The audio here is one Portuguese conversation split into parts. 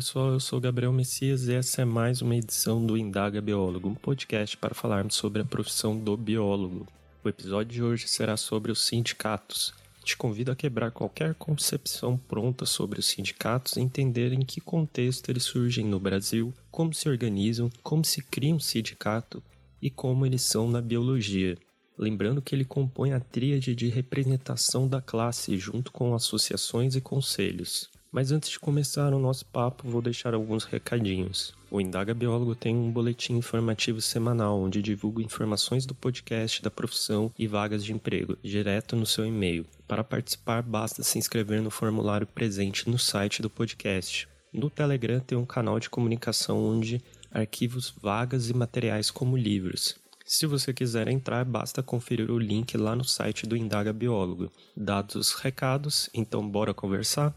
Pessoal, eu sou Gabriel Messias e essa é mais uma edição do Indaga Biólogo, um podcast para falarmos sobre a profissão do biólogo. O episódio de hoje será sobre os sindicatos. Te convido a quebrar qualquer concepção pronta sobre os sindicatos e entender em que contexto eles surgem no Brasil, como se organizam, como se cria um sindicato e como eles são na biologia. Lembrando que ele compõe a tríade de representação da classe junto com associações e conselhos. Mas antes de começar o nosso papo, vou deixar alguns recadinhos. O Indaga Biólogo tem um boletim informativo semanal onde divulgo informações do podcast, da profissão e vagas de emprego, direto no seu e-mail. Para participar, basta se inscrever no formulário presente no site do podcast. No Telegram tem um canal de comunicação onde arquivos vagas e materiais como livros. Se você quiser entrar, basta conferir o link lá no site do Indaga Biólogo. Dados os recados, então bora conversar?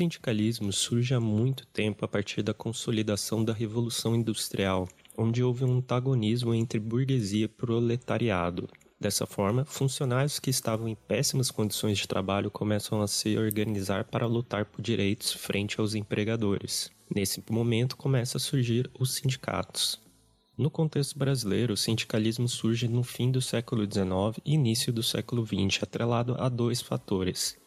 Sindicalismo surge há muito tempo a partir da consolidação da Revolução Industrial, onde houve um antagonismo entre burguesia e proletariado. Dessa forma, funcionários que estavam em péssimas condições de trabalho começam a se organizar para lutar por direitos frente aos empregadores. Nesse momento começa a surgir os sindicatos. No contexto brasileiro, o sindicalismo surge no fim do século XIX e início do século XX, atrelado a dois fatores: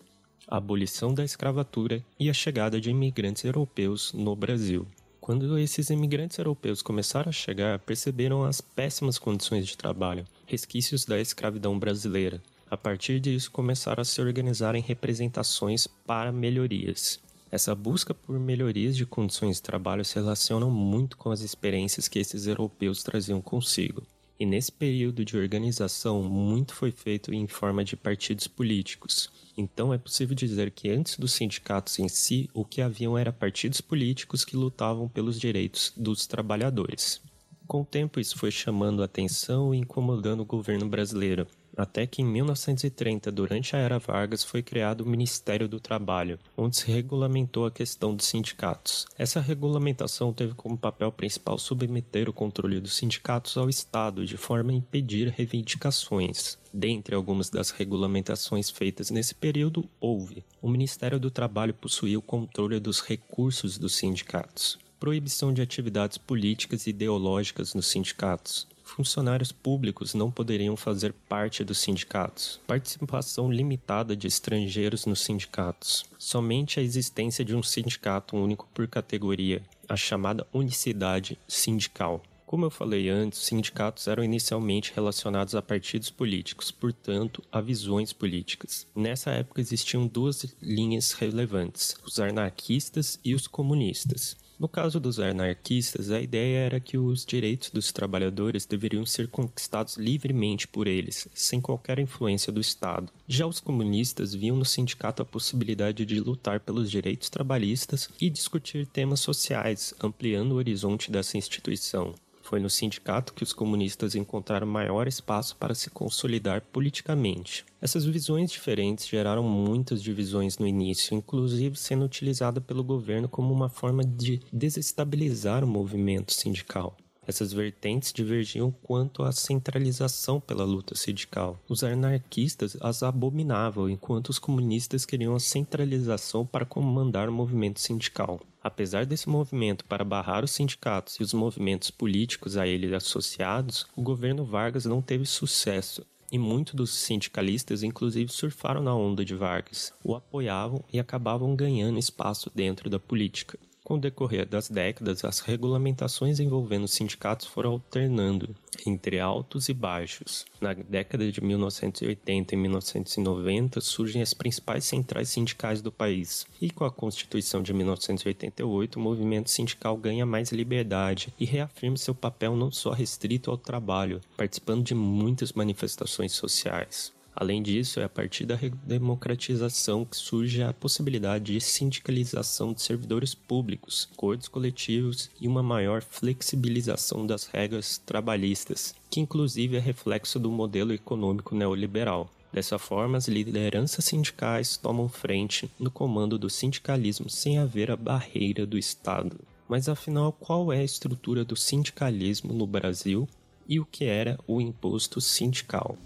a abolição da escravatura e a chegada de imigrantes europeus no Brasil. Quando esses imigrantes europeus começaram a chegar, perceberam as péssimas condições de trabalho, resquícios da escravidão brasileira. A partir disso, começaram a se organizar em representações para melhorias. Essa busca por melhorias de condições de trabalho se relaciona muito com as experiências que esses europeus traziam consigo. E nesse período de organização, muito foi feito em forma de partidos políticos. Então é possível dizer que antes dos sindicatos em si, o que haviam era partidos políticos que lutavam pelos direitos dos trabalhadores. Com o tempo, isso foi chamando a atenção e incomodando o governo brasileiro, até que em 1930, durante a era Vargas, foi criado o Ministério do Trabalho, onde se regulamentou a questão dos sindicatos. Essa regulamentação teve como papel principal submeter o controle dos sindicatos ao Estado, de forma a impedir reivindicações. Dentre algumas das regulamentações feitas nesse período, houve: o Ministério do Trabalho possuía o controle dos recursos dos sindicatos proibição de atividades políticas e ideológicas nos sindicatos. Funcionários públicos não poderiam fazer parte dos sindicatos. Participação limitada de estrangeiros nos sindicatos. Somente a existência de um sindicato único por categoria, a chamada unicidade sindical. Como eu falei antes, sindicatos eram inicialmente relacionados a partidos políticos, portanto, a visões políticas. Nessa época existiam duas linhas relevantes: os anarquistas e os comunistas. No caso dos anarquistas, a ideia era que os direitos dos trabalhadores deveriam ser conquistados livremente por eles, sem qualquer influência do Estado. Já os comunistas viam no sindicato a possibilidade de lutar pelos direitos trabalhistas e discutir temas sociais, ampliando o horizonte dessa instituição. Foi no sindicato que os comunistas encontraram maior espaço para se consolidar politicamente. Essas visões diferentes geraram muitas divisões no início, inclusive sendo utilizada pelo governo como uma forma de desestabilizar o movimento sindical. Essas vertentes divergiam quanto à centralização pela luta sindical. Os anarquistas as abominavam, enquanto os comunistas queriam a centralização para comandar o movimento sindical. Apesar desse movimento para barrar os sindicatos e os movimentos políticos a ele associados, o governo Vargas não teve sucesso e muitos dos sindicalistas inclusive surfaram na onda de Vargas, o apoiavam e acabavam ganhando espaço dentro da política. Com o decorrer das décadas, as regulamentações envolvendo sindicatos foram alternando entre altos e baixos. Na década de 1980 e 1990 surgem as principais centrais sindicais do país, e com a Constituição de 1988, o movimento sindical ganha mais liberdade e reafirma seu papel não só restrito ao trabalho, participando de muitas manifestações sociais. Além disso, é a partir da democratização que surge a possibilidade de sindicalização de servidores públicos, acordos coletivos e uma maior flexibilização das regras trabalhistas, que inclusive é reflexo do modelo econômico neoliberal. Dessa forma, as lideranças sindicais tomam frente no comando do sindicalismo sem haver a barreira do Estado. Mas afinal, qual é a estrutura do sindicalismo no Brasil e o que era o imposto sindical?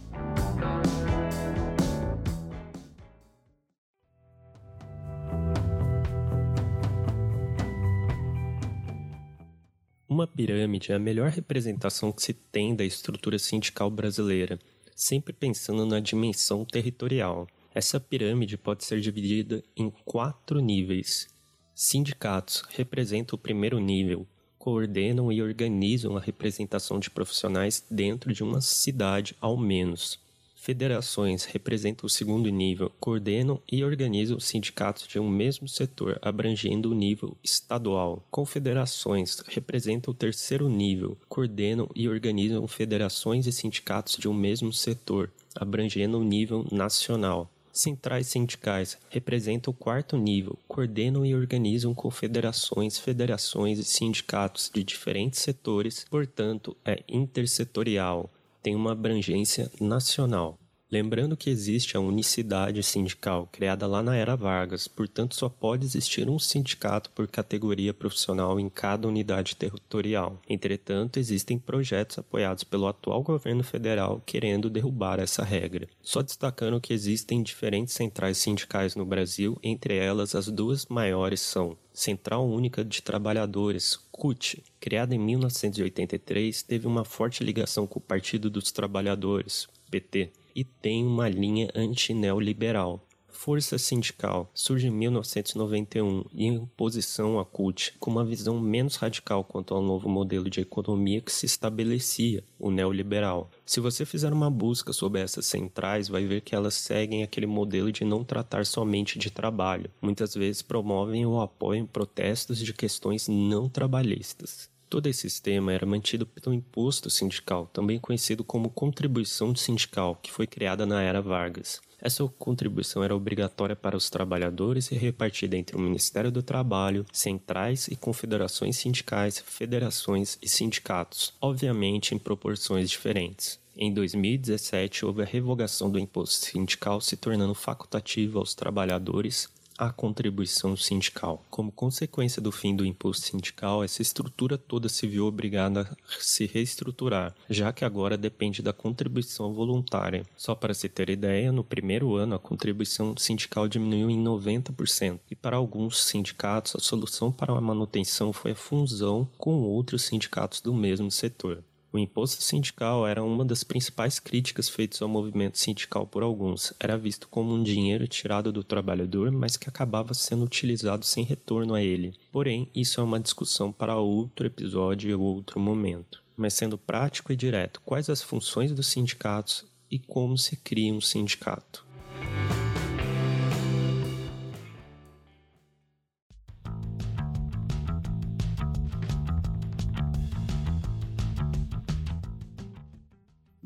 Uma pirâmide é a melhor representação que se tem da estrutura sindical brasileira, sempre pensando na dimensão territorial. Essa pirâmide pode ser dividida em quatro níveis. Sindicatos representam o primeiro nível, coordenam e organizam a representação de profissionais dentro de uma cidade ao menos. Federações representam o segundo nível, coordenam e organizam sindicatos de um mesmo setor, abrangendo o nível estadual. Confederações representam o terceiro nível, coordenam e organizam federações e sindicatos de um mesmo setor, abrangendo o nível nacional. Centrais sindicais representam o quarto nível, coordenam e organizam confederações, federações e sindicatos de diferentes setores, portanto, é intersetorial tem uma abrangência nacional. Lembrando que existe a unicidade sindical criada lá na era Vargas, portanto só pode existir um sindicato por categoria profissional em cada unidade territorial. Entretanto, existem projetos apoiados pelo atual governo federal querendo derrubar essa regra. Só destacando que existem diferentes centrais sindicais no Brasil, entre elas as duas maiores são Central Única de Trabalhadores, CUT, criada em 1983, teve uma forte ligação com o Partido dos Trabalhadores, PT, e tem uma linha antineoliberal. Força Sindical surge em 1991 em oposição à CUT, com uma visão menos radical quanto ao novo modelo de economia que se estabelecia, o neoliberal. Se você fizer uma busca sobre essas centrais, vai ver que elas seguem aquele modelo de não tratar somente de trabalho. Muitas vezes promovem ou apoiam protestos de questões não trabalhistas. Todo esse sistema era mantido pelo imposto sindical, também conhecido como contribuição sindical, que foi criada na era Vargas. Essa contribuição era obrigatória para os trabalhadores e repartida entre o Ministério do Trabalho, centrais e confederações sindicais, federações e sindicatos, obviamente em proporções diferentes. Em 2017, houve a revogação do imposto sindical, se tornando facultativo aos trabalhadores a contribuição sindical. Como consequência do fim do imposto sindical, essa estrutura toda se viu obrigada a se reestruturar, já que agora depende da contribuição voluntária. Só para se ter ideia, no primeiro ano a contribuição sindical diminuiu em 90%, e para alguns sindicatos a solução para a manutenção foi a fusão com outros sindicatos do mesmo setor. O imposto sindical era uma das principais críticas feitas ao movimento sindical por alguns. Era visto como um dinheiro tirado do trabalhador, mas que acabava sendo utilizado sem retorno a ele. Porém, isso é uma discussão para outro episódio ou outro momento. Mas sendo prático e direto, quais as funções dos sindicatos e como se cria um sindicato?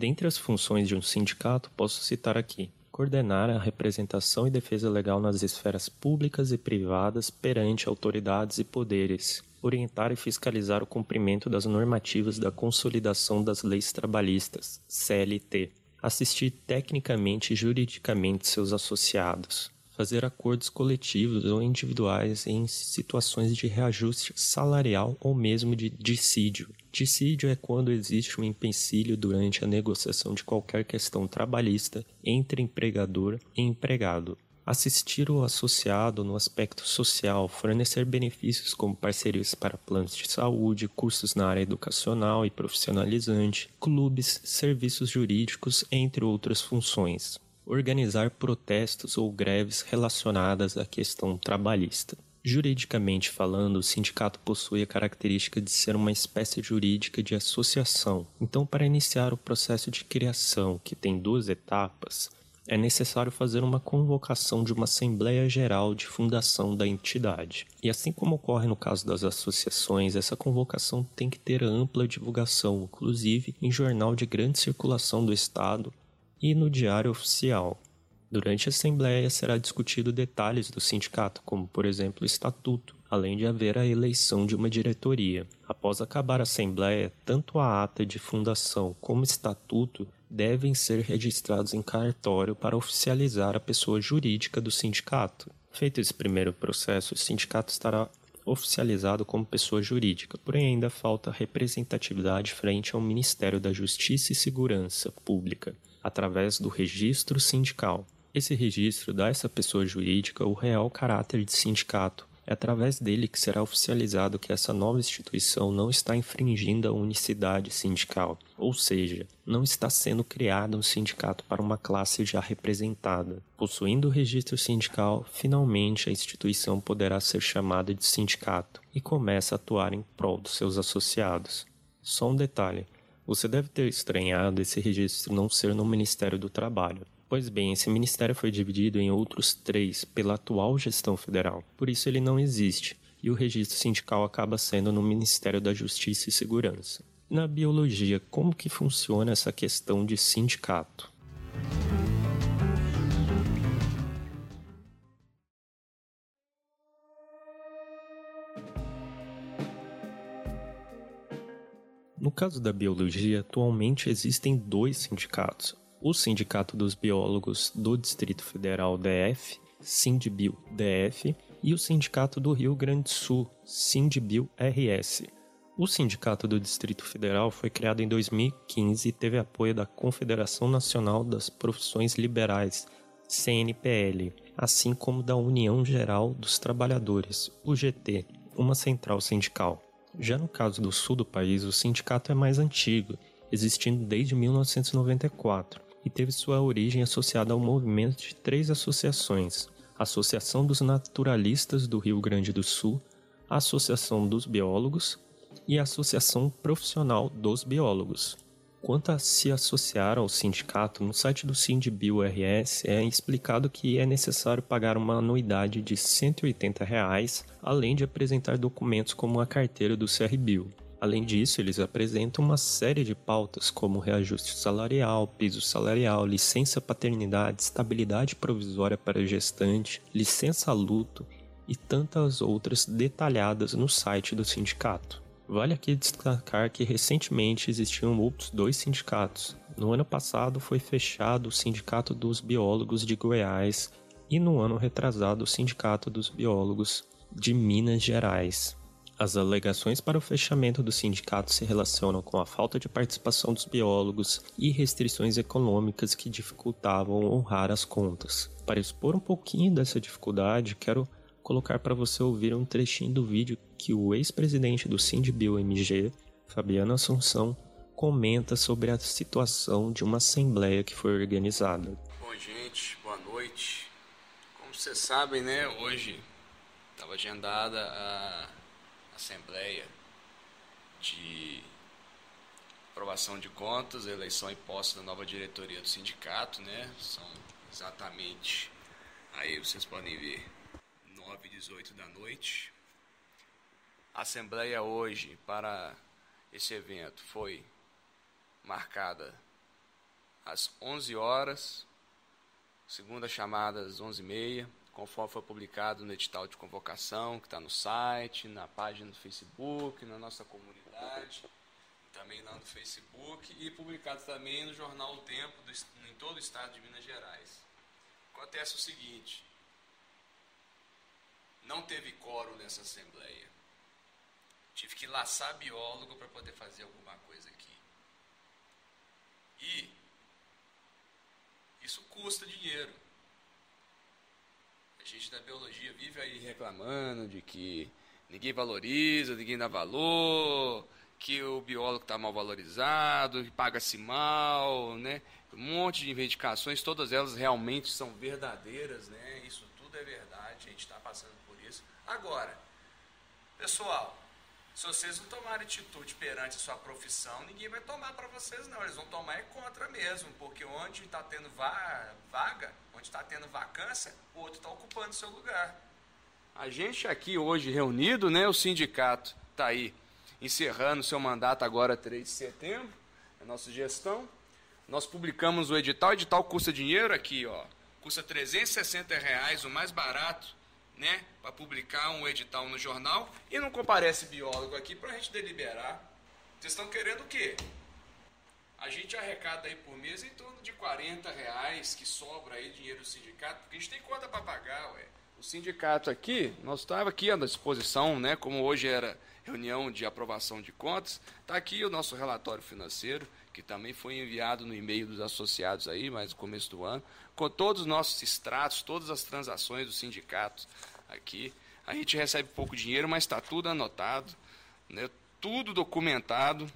Dentre as funções de um sindicato, posso citar aqui: coordenar a representação e defesa legal nas esferas públicas e privadas perante autoridades e poderes, orientar e fiscalizar o cumprimento das normativas da Consolidação das Leis Trabalhistas, CLT, assistir tecnicamente e juridicamente seus associados, fazer acordos coletivos ou individuais em situações de reajuste salarial ou mesmo de dissídio. Dissídio é quando existe um empecilho durante a negociação de qualquer questão trabalhista entre empregador e empregado. Assistir o associado no aspecto social, fornecer benefícios como parcerias para planos de saúde, cursos na área educacional e profissionalizante, clubes, serviços jurídicos, entre outras funções organizar protestos ou greves relacionadas à questão trabalhista. Juridicamente falando, o sindicato possui a característica de ser uma espécie jurídica de associação. Então, para iniciar o processo de criação, que tem duas etapas, é necessário fazer uma convocação de uma Assembleia Geral de fundação da entidade. E assim como ocorre no caso das associações, essa convocação tem que ter ampla divulgação, inclusive em jornal de grande circulação do Estado e no Diário Oficial. Durante a Assembleia será discutido detalhes do sindicato, como, por exemplo, o estatuto, além de haver a eleição de uma diretoria. Após acabar a Assembleia, tanto a ata de fundação como o estatuto devem ser registrados em cartório para oficializar a pessoa jurídica do sindicato. Feito esse primeiro processo, o sindicato estará oficializado como pessoa jurídica, porém ainda falta representatividade frente ao Ministério da Justiça e Segurança Pública, através do registro sindical. Esse registro dá a essa pessoa jurídica o real caráter de sindicato. É através dele que será oficializado que essa nova instituição não está infringindo a unicidade sindical, ou seja, não está sendo criado um sindicato para uma classe já representada. Possuindo o registro sindical, finalmente a instituição poderá ser chamada de sindicato e começa a atuar em prol dos seus associados. Só um detalhe: você deve ter estranhado esse registro não ser no Ministério do Trabalho. Pois bem, esse ministério foi dividido em outros três pela atual gestão federal, por isso ele não existe, e o registro sindical acaba sendo no Ministério da Justiça e Segurança. Na biologia, como que funciona essa questão de sindicato? No caso da biologia, atualmente existem dois sindicatos, o Sindicato dos Biólogos do Distrito Federal DF, Sindbio DF, e o Sindicato do Rio Grande do Sul, Sindbio RS. O Sindicato do Distrito Federal foi criado em 2015 e teve apoio da Confederação Nacional das Profissões Liberais, CNPL, assim como da União Geral dos Trabalhadores, UGT, uma central sindical. Já no caso do sul do país, o sindicato é mais antigo, existindo desde 1994 e teve sua origem associada ao movimento de três associações: a Associação dos Naturalistas do Rio Grande do Sul, a Associação dos Biólogos e a Associação Profissional dos Biólogos. Quanto a se associar ao sindicato, no site do SindBio-RS é explicado que é necessário pagar uma anuidade de 180 reais, além de apresentar documentos como a carteira do CRBio. Além disso, eles apresentam uma série de pautas como reajuste salarial, piso salarial, licença paternidade, estabilidade provisória para gestante, licença luto e tantas outras detalhadas no site do sindicato. Vale aqui destacar que recentemente existiam outros dois sindicatos. No ano passado foi fechado o Sindicato dos Biólogos de Goiás e no ano retrasado o Sindicato dos Biólogos de Minas Gerais. As alegações para o fechamento do sindicato se relacionam com a falta de participação dos biólogos e restrições econômicas que dificultavam honrar as contas. Para expor um pouquinho dessa dificuldade, quero colocar para você ouvir um trechinho do vídeo que o ex-presidente do Sindbio MG, Fabiano Assunção, comenta sobre a situação de uma assembleia que foi organizada. Bom, gente, boa noite. Como vocês sabem, né, hoje estava agendada a Assembleia de aprovação de contas, eleição e posse da nova diretoria do sindicato, né? São exatamente, aí vocês podem ver, 9 e 18 da noite. A Assembleia hoje para esse evento foi marcada às 11 horas, segunda chamada às 11h30 conforme foi publicado no edital de convocação, que está no site, na página do Facebook, na nossa comunidade, também lá no Facebook, e publicado também no jornal O Tempo, do, em todo o estado de Minas Gerais. Acontece o seguinte: não teve coro nessa assembleia. Tive que laçar biólogo para poder fazer alguma coisa aqui. E isso custa dinheiro. A gente da biologia vive aí reclamando de que ninguém valoriza, ninguém dá valor, que o biólogo está mal valorizado, que paga-se mal, né? Um monte de reivindicações, todas elas realmente são verdadeiras, né? Isso tudo é verdade, a gente está passando por isso. Agora, pessoal, se vocês não tomarem atitude perante a sua profissão, ninguém vai tomar para vocês, não. Eles vão tomar é contra mesmo, porque onde está tendo vaga, onde está tendo vacância, o outro está ocupando seu lugar. A gente aqui hoje reunido, né, o sindicato está aí encerrando seu mandato agora 3 de setembro, a nossa gestão. Nós publicamos o edital, o edital custa dinheiro aqui, ó. Custa 360 reais, o mais barato né, para publicar um edital no jornal e não comparece biólogo aqui para a gente deliberar. Vocês estão querendo o quê? A gente arrecada aí por mês em torno de 40 reais que sobra aí dinheiro do sindicato, porque a gente tem conta para pagar, ué. O sindicato aqui, nós estava aqui à disposição, né, como hoje era reunião de aprovação de contas, está aqui o nosso relatório financeiro, que também foi enviado no e-mail dos associados aí, mas no começo do ano, com todos os nossos extratos, todas as transações do sindicato, aqui. A gente recebe pouco dinheiro, mas está tudo anotado, né? tudo documentado.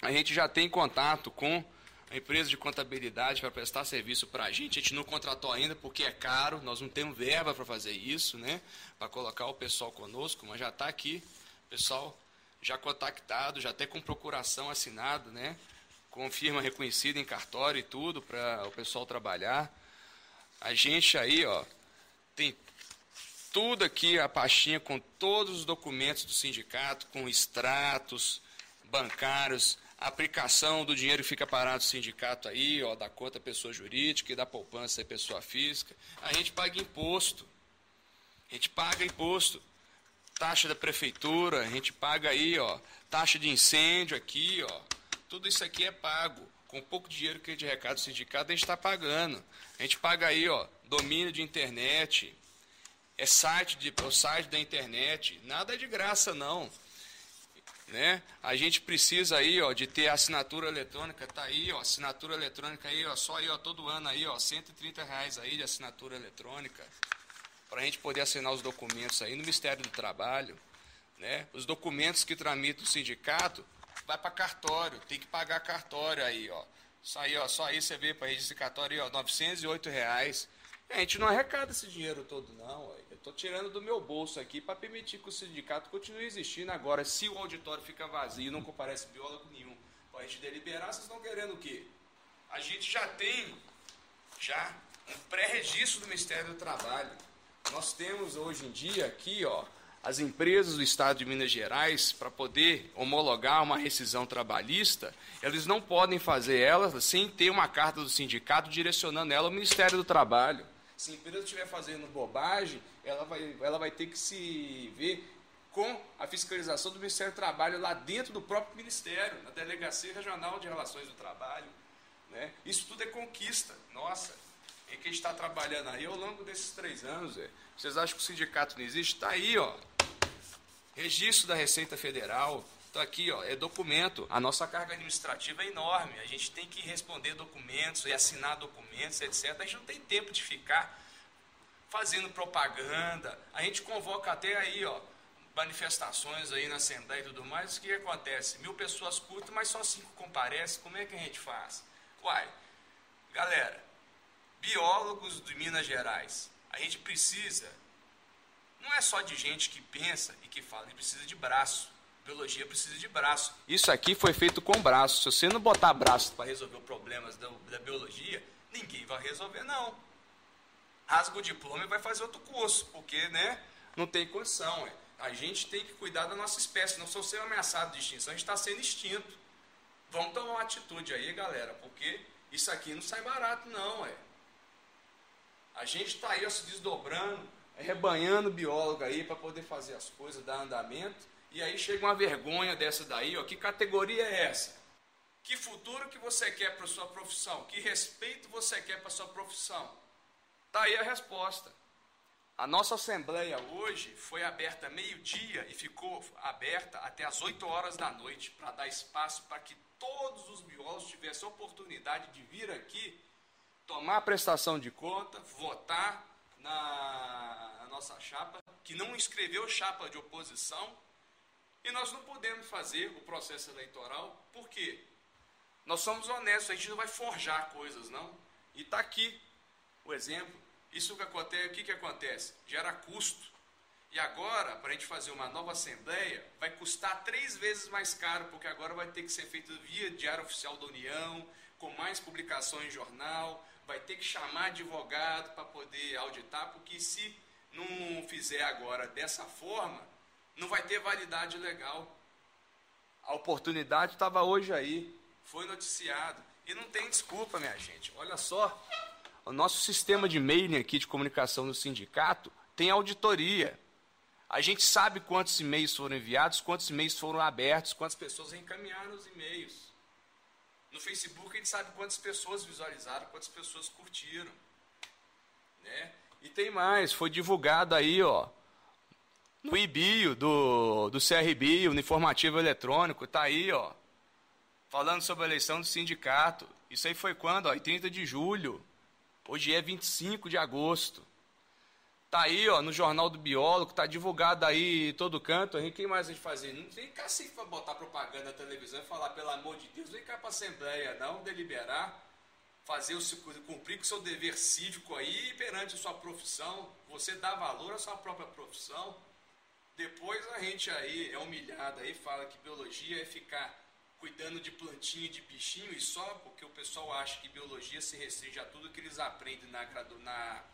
A gente já tem contato com a empresa de contabilidade para prestar serviço para a gente. A gente não contratou ainda porque é caro, nós não temos verba para fazer isso, né? para colocar o pessoal conosco, mas já está aqui, pessoal já contactado, já até com procuração assinado, né? Com firma reconhecida em cartório e tudo para o pessoal trabalhar. A gente aí, ó, tem tudo aqui, a pastinha com todos os documentos do sindicato, com extratos bancários, aplicação do dinheiro que fica parado do sindicato aí, ó, da conta pessoa jurídica e da poupança pessoa física. A gente paga imposto. A gente paga imposto. Taxa da prefeitura, a gente paga aí, ó, taxa de incêndio aqui, ó. Tudo isso aqui é pago. Com pouco dinheiro que a gente recado do sindicato, a gente está pagando. A gente paga aí, ó, domínio de internet, é site, de, é o site da internet, nada é de graça não. Né? A gente precisa aí, ó, de ter assinatura eletrônica, tá aí, ó, assinatura eletrônica aí, ó, só aí, ó, todo ano aí, ó, 130 reais aí de assinatura eletrônica, para a gente poder assinar os documentos aí no Ministério do Trabalho, né? Os documentos que tramitam o sindicato vai para cartório, tem que pagar cartório aí, ó. Isso aí, ó, só aí você vê para registro cartório aí, ó, 908 reais. A gente não arrecada esse dinheiro todo, não. Eu estou tirando do meu bolso aqui para permitir que o sindicato continue existindo. Agora, se o auditório fica vazio não comparece biólogo nenhum para a gente deliberar, vocês estão querendo o quê? A gente já tem já um pré-registro do Ministério do Trabalho. Nós temos hoje em dia aqui, ó, as empresas do Estado de Minas Gerais, para poder homologar uma rescisão trabalhista, eles não podem fazer ela sem ter uma carta do sindicato direcionando ela ao Ministério do Trabalho. Se a empresa estiver fazendo bobagem, ela vai, ela vai ter que se ver com a fiscalização do Ministério do Trabalho lá dentro do próprio Ministério, na Delegacia Regional de Relações do Trabalho. Né? Isso tudo é conquista nossa. E que a gente está trabalhando aí ao longo desses três anos. É. Vocês acham que o sindicato não existe? Está aí, ó. Registro da Receita Federal, Está aqui, ó, é documento. A nossa carga administrativa é enorme. A gente tem que responder documentos e assinar documentos, etc. A gente não tem tempo de ficar fazendo propaganda. A gente convoca até aí, ó, manifestações aí na Assembleia e tudo mais. O que acontece? Mil pessoas curtam, mas só cinco comparecem. Como é que a gente faz? Uai, galera, biólogos de Minas Gerais, a gente precisa, não é só de gente que pensa e que fala, a gente precisa de braço. Biologia precisa de braço. Isso aqui foi feito com braço. Se você não botar braço para resolver problemas da, da, biologia, ninguém vai resolver, não. Rasga o diploma e vai fazer outro curso, porque né, não tem condição. É. A gente tem que cuidar da nossa espécie, não sou ser ameaçado de extinção, a gente está sendo extinto. Vamos tomar uma atitude aí, galera, porque isso aqui não sai barato, não. É. A gente está aí ó, se desdobrando, rebanhando biólogo aí para poder fazer as coisas, dar andamento. E aí chega uma vergonha dessa daí, ó. Que categoria é essa? Que futuro que você quer para sua profissão? Que respeito você quer para sua profissão? Tá aí a resposta. A nossa assembleia hoje foi aberta meio-dia e ficou aberta até as 8 horas da noite para dar espaço para que todos os biólogos tivessem a oportunidade de vir aqui, tomar prestação de conta, votar na, na nossa chapa, que não escreveu chapa de oposição, E nós não podemos fazer o processo eleitoral, por quê? Nós somos honestos, a gente não vai forjar coisas, não. E está aqui o exemplo. Isso que acontece, o que, que acontece? Gera custo. E agora, para a gente fazer uma nova assembleia, vai custar três vezes mais caro, porque agora vai ter que ser feito via Diário Oficial da União, com mais publicações em jornal, vai ter que chamar advogado para poder auditar, porque se não fizer agora dessa forma, não vai ter validade legal. A oportunidade estava hoje aí, foi noticiado. E não tem desculpa, minha gente. Olha só, o nosso sistema de mailing aqui de comunicação do sindicato tem auditoria. A gente sabe quantos e-mails foram enviados, quantos e-mails foram abertos, quantas pessoas reencaminharam os e-mails. No Facebook a gente sabe quantas pessoas visualizaram, quantas pessoas curtiram. Né? E tem mais, foi divulgado aí, ó, no IBIO do, do CRB, no informativo eletrônico, tá aí, ó, falando sobre a eleição do sindicato. Isso aí foi quando? Ó, 30 de julho. Hoje é 25 de agosto. Tá aí, ó, no Jornal do Biólogo, tá divulgado aí todo canto. O que mais a gente fazer? Não tem cacete para botar propaganda na televisão e falar, pelo amor de Deus, vem cá para a Assembleia, não, deliberar, fazer o cumprir com o seu dever cívico aí perante a sua profissão. Você dá valor à sua própria profissão. Depois a gente aí é humilhado aí, fala que biologia é ficar cuidando de plantinha de bichinho e só porque o pessoal acha que biologia se restringe a tudo que eles aprendem na, na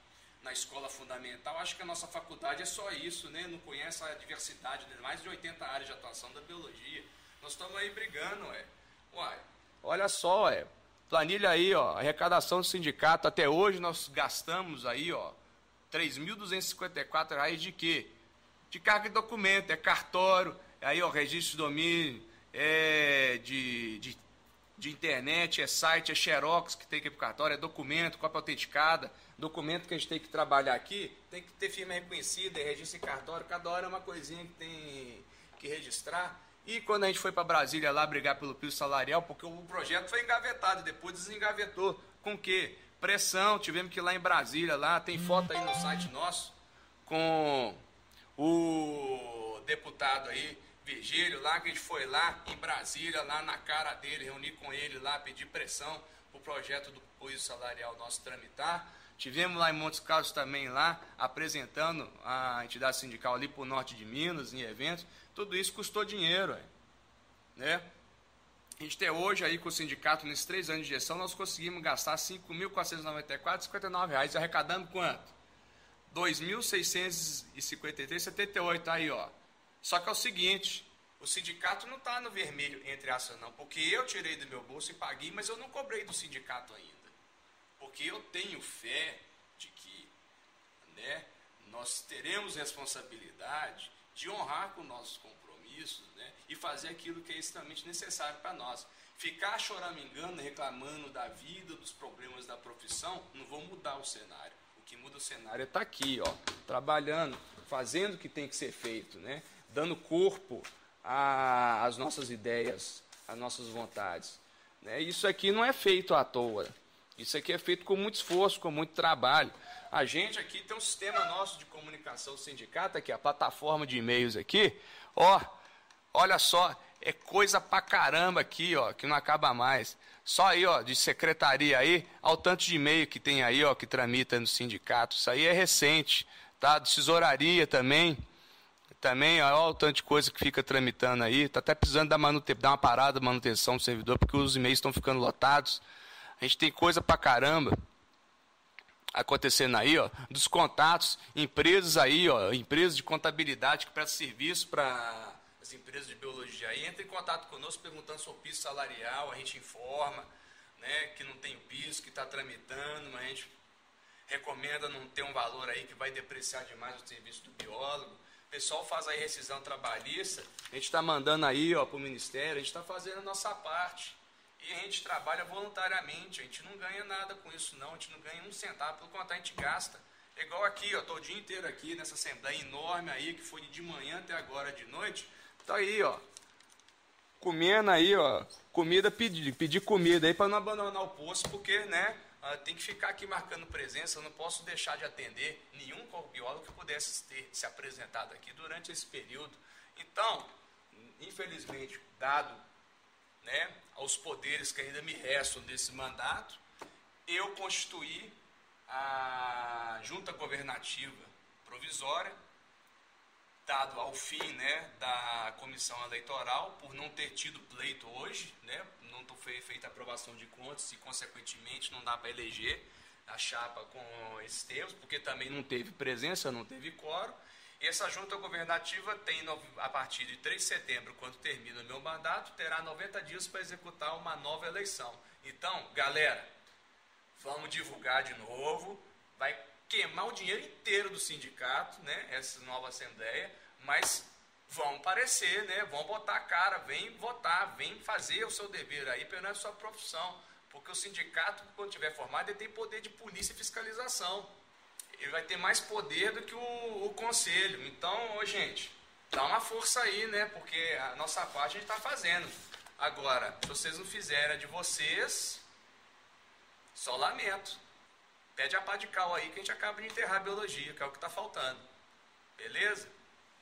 na escola fundamental, acho que a nossa faculdade é só isso, né? Não conhece a diversidade, de mais de 80 áreas de atuação da biologia. Nós estamos aí brigando, ué. Uai, olha só, ué. Planilha aí, ó, arrecadação do sindicato, até hoje nós gastamos aí, ó, 3.254 reais de quê? De carga de documento, é cartório, aí, ó, registro de domínio, é de, de de internet, é site, é xerox que tem que ir para o cartório, é documento, cópia autenticada, documento que a gente tem que trabalhar aqui, tem que ter firma reconhecida, é registro em cartório, cada hora é uma coisinha que tem que registrar. E quando a gente foi para Brasília lá brigar pelo piso salarial, porque o projeto foi engavetado, depois desengavetou. Com o quê? Pressão, tivemos que ir lá em Brasília, lá tem foto aí no site nosso, com o deputado aí, Virgílio, lá que a gente foi lá em Brasília, lá na cara dele, reunir com ele lá, pedir pressão para o projeto do piso salarial nosso tramitar. Tivemos lá em Montes Claros também lá, apresentando a entidade sindical ali para o norte de Minas, em eventos. Tudo isso custou dinheiro, né? A gente tem hoje aí com o sindicato, nesses três anos de gestão, nós conseguimos gastar 5.494,59 reais, arrecadando quanto? R$ 2.653,78, aí ó. Só que é o seguinte, o sindicato não está no vermelho entre aspas não, porque eu tirei do meu bolso e paguei, mas eu não cobrei do sindicato ainda. Porque eu tenho fé de que né, nós teremos responsabilidade de honrar com nossos compromissos né, e fazer aquilo que é extremamente necessário para nós. Ficar choramingando, reclamando da vida, dos problemas da profissão, não vão mudar o cenário. O que muda o cenário é estar tá aqui, ó, trabalhando, fazendo o que tem que ser feito, né? dando corpo às nossas ideias, às nossas vontades. Né? Isso aqui não é feito à toa. Isso aqui é feito com muito esforço, com muito trabalho. A gente aqui tem um sistema nosso de comunicação sindicato aqui, a plataforma de e-mails aqui. Ó, olha só, é coisa pra caramba aqui, ó, que não acaba mais. Só aí, ó, de secretaria aí, ao tanto de e-mail que tem aí, ó, que tramita no sindicato. Isso aí é recente, tá? Tesouraria também. Também, olha o tanto de coisa que fica tramitando aí. Está até precisando dar, manute... dar uma parada, manutenção do servidor, porque os e-mails estão ficando lotados. A gente tem coisa pra caramba acontecendo aí, ó, dos contatos, empresas aí, ó, empresas de contabilidade que prestam serviço para as empresas de biologia aí, entra em contato conosco perguntando sobre o piso salarial, a gente informa, né, que não tem piso, que está tramitando, mas a gente recomenda não ter um valor aí que vai depreciar demais o serviço do biólogo. O pessoal faz aí rescisão trabalhista, a gente está mandando aí para o Ministério, a gente está fazendo a nossa parte. E a gente trabalha voluntariamente, a gente não ganha nada com isso não, a gente não ganha um centavo, pelo contrário, a gente gasta. É igual aqui, ó, tô o dia inteiro aqui nessa assembleia enorme aí, que foi de manhã até agora de noite. Tá aí, ó. Comendo aí, ó. Comida, pedir, pedir comida aí para não abandonar o posto, porque, né, ah, tem que ficar aqui marcando presença, eu não posso deixar de atender nenhum biólogo que pudesse ter se apresentado aqui durante esse período. Então, infelizmente, dado né, aos poderes que ainda me restam desse mandato, eu constituí a junta governativa provisória, dado ao fim né, da comissão eleitoral, por não ter tido pleito hoje, né, não foi feita aprovação de contas e, consequentemente, não dá para eleger a chapa com esses termos, porque também não teve presença, não teve quórum. E essa junta governativa tem, a partir de 3 de setembro, quando termina o meu mandato, terá 90 dias para executar uma nova eleição. Então, galera, vamos divulgar de novo, vai queimar o dinheiro inteiro do sindicato, né, essa nova assembleia, mas vão aparecer, né, vão botar a cara, vem votar, vem fazer o seu dever aí perante a sua profissão, porque o sindicato, quando tiver formado, ele tem poder de polícia e fiscalização. Ele vai ter mais poder do que o, o conselho. Então, ô, gente, dá uma força aí, né, porque a nossa parte a gente está fazendo. Agora, se vocês não fizerem a de vocês, só lamento. Pede a pá de cal aí que a gente acaba de enterrar a biologia, que é o que está faltando. Beleza?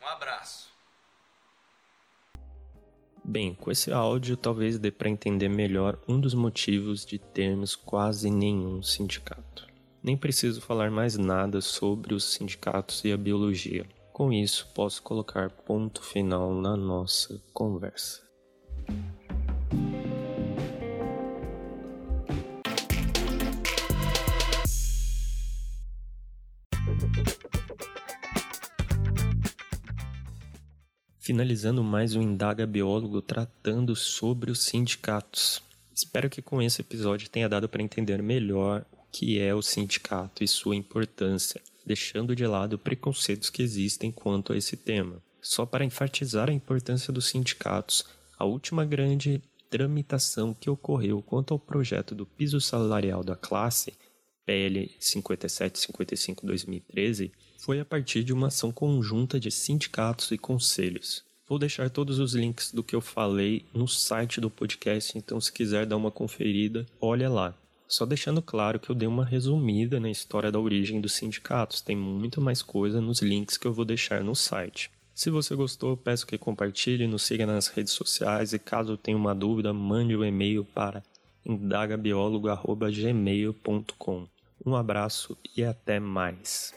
Um abraço. Bem, com esse áudio talvez dê para entender melhor um dos motivos de termos quase nenhum sindicato. Nem preciso falar mais nada sobre os sindicatos e a biologia. Com isso, posso colocar ponto final na nossa conversa. Finalizando mais um Indaga Biólogo tratando sobre os sindicatos. Espero que com esse episódio tenha dado para entender melhor o que é o sindicato e sua importância, deixando de lado preconceitos que existem quanto a esse tema. Só para enfatizar a importância dos sindicatos, a última grande tramitação que ocorreu quanto ao projeto do piso salarial da classe, PL 5755-2013, foi a partir de uma ação conjunta de sindicatos e conselhos. Vou deixar todos os links do que eu falei no site do podcast, então se quiser dar uma conferida, olha lá. Só deixando claro que eu dei uma resumida na história da origem dos sindicatos, tem muito mais coisa nos links que eu vou deixar no site. Se você gostou, peço que compartilhe, nos siga nas redes sociais e caso tenha uma dúvida, mande um e-mail para indagabiólogo.gmail.com. Um abraço e até mais.